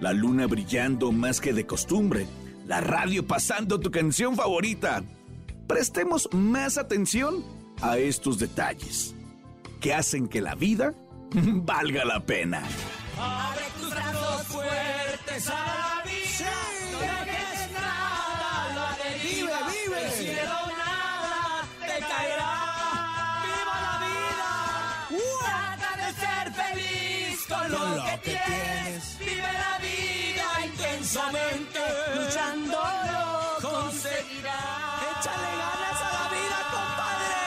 La luna brillando más que de costumbre. La radio pasando tu canción favorita. Prestemos más atención a estos detalles que hacen que la vida valga la pena. Abre tus brazos fuertes a la vida. No dejes nada, la deriva. Vive, vive. El cielo intensamente. Luchándolo conseguirás. Échale ganas a la vida, compadre.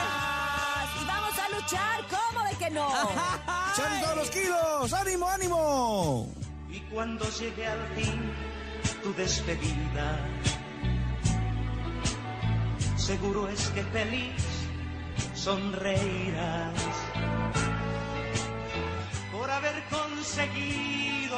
Y vamos a luchar, ¿cómo de que no? ¡Echan todos los kilos! ¡Ánimo, ánimo! Y cuando llegue al fin tu despedida, seguro es que feliz sonreirás